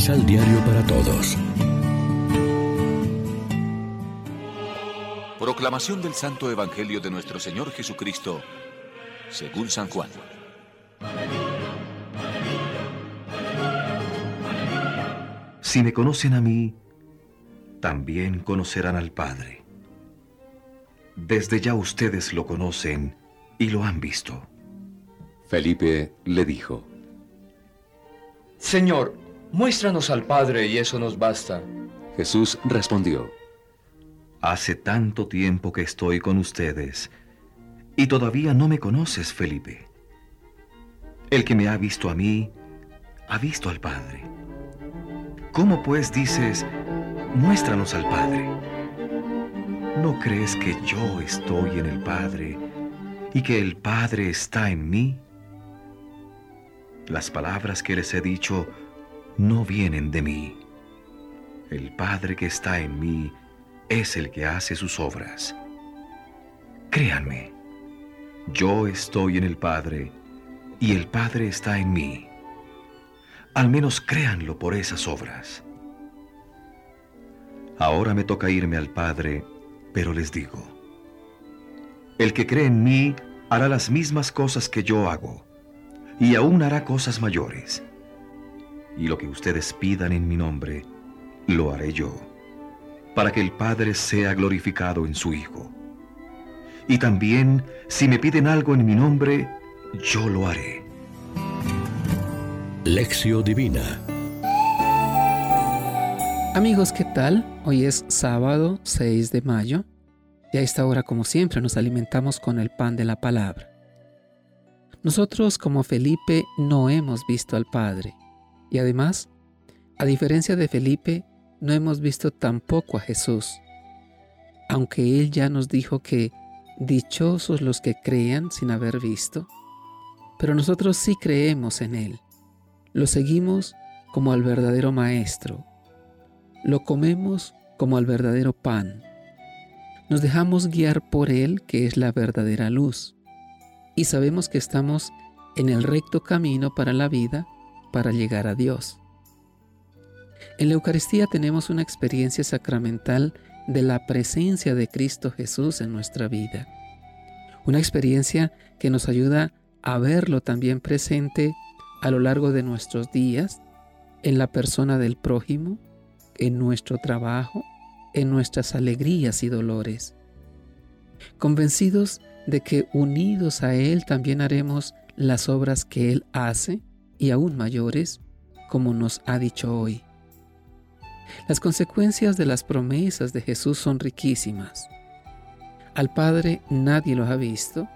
Misal Diario para Todos. Proclamación del Santo Evangelio de nuestro Señor Jesucristo, según San Juan. Si me conocen a mí, también conocerán al Padre. Desde ya ustedes lo conocen y lo han visto. Felipe le dijo, Señor, muéstranos al Padre y eso nos basta. Jesús respondió, Hace tanto tiempo que estoy con ustedes y todavía no me conoces, Felipe. El que me ha visto a mí, ha visto al Padre. ¿Cómo pues dices, muéstranos al Padre? ¿No crees que yo estoy en el Padre y que el Padre está en mí? Las palabras que les he dicho no vienen de mí. El Padre que está en mí es el que hace sus obras. Créanme, yo estoy en el Padre y el Padre está en mí. Al menos créanlo por esas obras. Ahora me toca irme al Padre, pero les digo, el que cree en mí hará las mismas cosas que yo hago, y aún hará cosas mayores. Y lo que ustedes pidan en mi nombre, lo haré yo para que el Padre sea glorificado en su Hijo. Y también, si me piden algo en mi nombre, yo lo haré. Lección Divina Amigos, ¿qué tal? Hoy es sábado 6 de mayo y a esta hora, como siempre, nos alimentamos con el pan de la palabra. Nosotros, como Felipe, no hemos visto al Padre y además, a diferencia de Felipe, no hemos visto tampoco a Jesús, aunque Él ya nos dijo que dichosos los que crean sin haber visto, pero nosotros sí creemos en Él, lo seguimos como al verdadero Maestro, lo comemos como al verdadero pan, nos dejamos guiar por Él que es la verdadera luz, y sabemos que estamos en el recto camino para la vida, para llegar a Dios. En la Eucaristía tenemos una experiencia sacramental de la presencia de Cristo Jesús en nuestra vida. Una experiencia que nos ayuda a verlo también presente a lo largo de nuestros días, en la persona del prójimo, en nuestro trabajo, en nuestras alegrías y dolores. Convencidos de que unidos a Él también haremos las obras que Él hace y aún mayores, como nos ha dicho hoy. Las consecuencias de las promesas de Jesús son riquísimas. Al Padre nadie lo ha visto,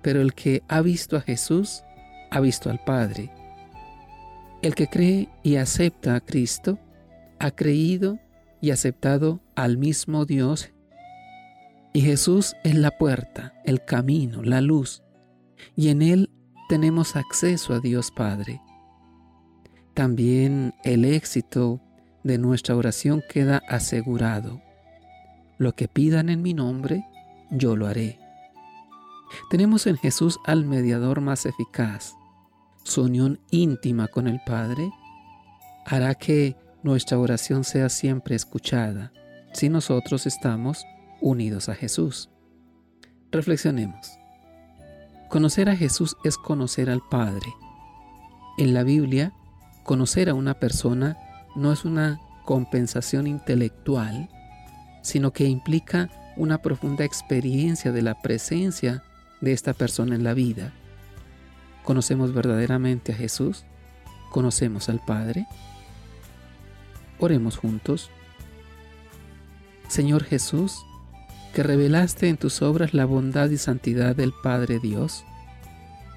pero el que ha visto a Jesús ha visto al Padre. El que cree y acepta a Cristo ha creído y aceptado al mismo Dios. Y Jesús es la puerta, el camino, la luz, y en Él tenemos acceso a Dios Padre. También el éxito de nuestra oración queda asegurado. Lo que pidan en mi nombre, yo lo haré. Tenemos en Jesús al mediador más eficaz. Su unión íntima con el Padre hará que nuestra oración sea siempre escuchada si nosotros estamos unidos a Jesús. Reflexionemos. Conocer a Jesús es conocer al Padre. En la Biblia, conocer a una persona no es una compensación intelectual, sino que implica una profunda experiencia de la presencia de esta persona en la vida. ¿Conocemos verdaderamente a Jesús? ¿Conocemos al Padre? Oremos juntos. Señor Jesús, que revelaste en tus obras la bondad y santidad del Padre Dios,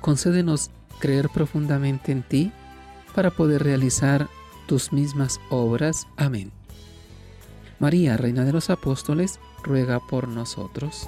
concédenos creer profundamente en ti para poder realizar tus mismas obras. Amén. María, Reina de los Apóstoles, ruega por nosotros.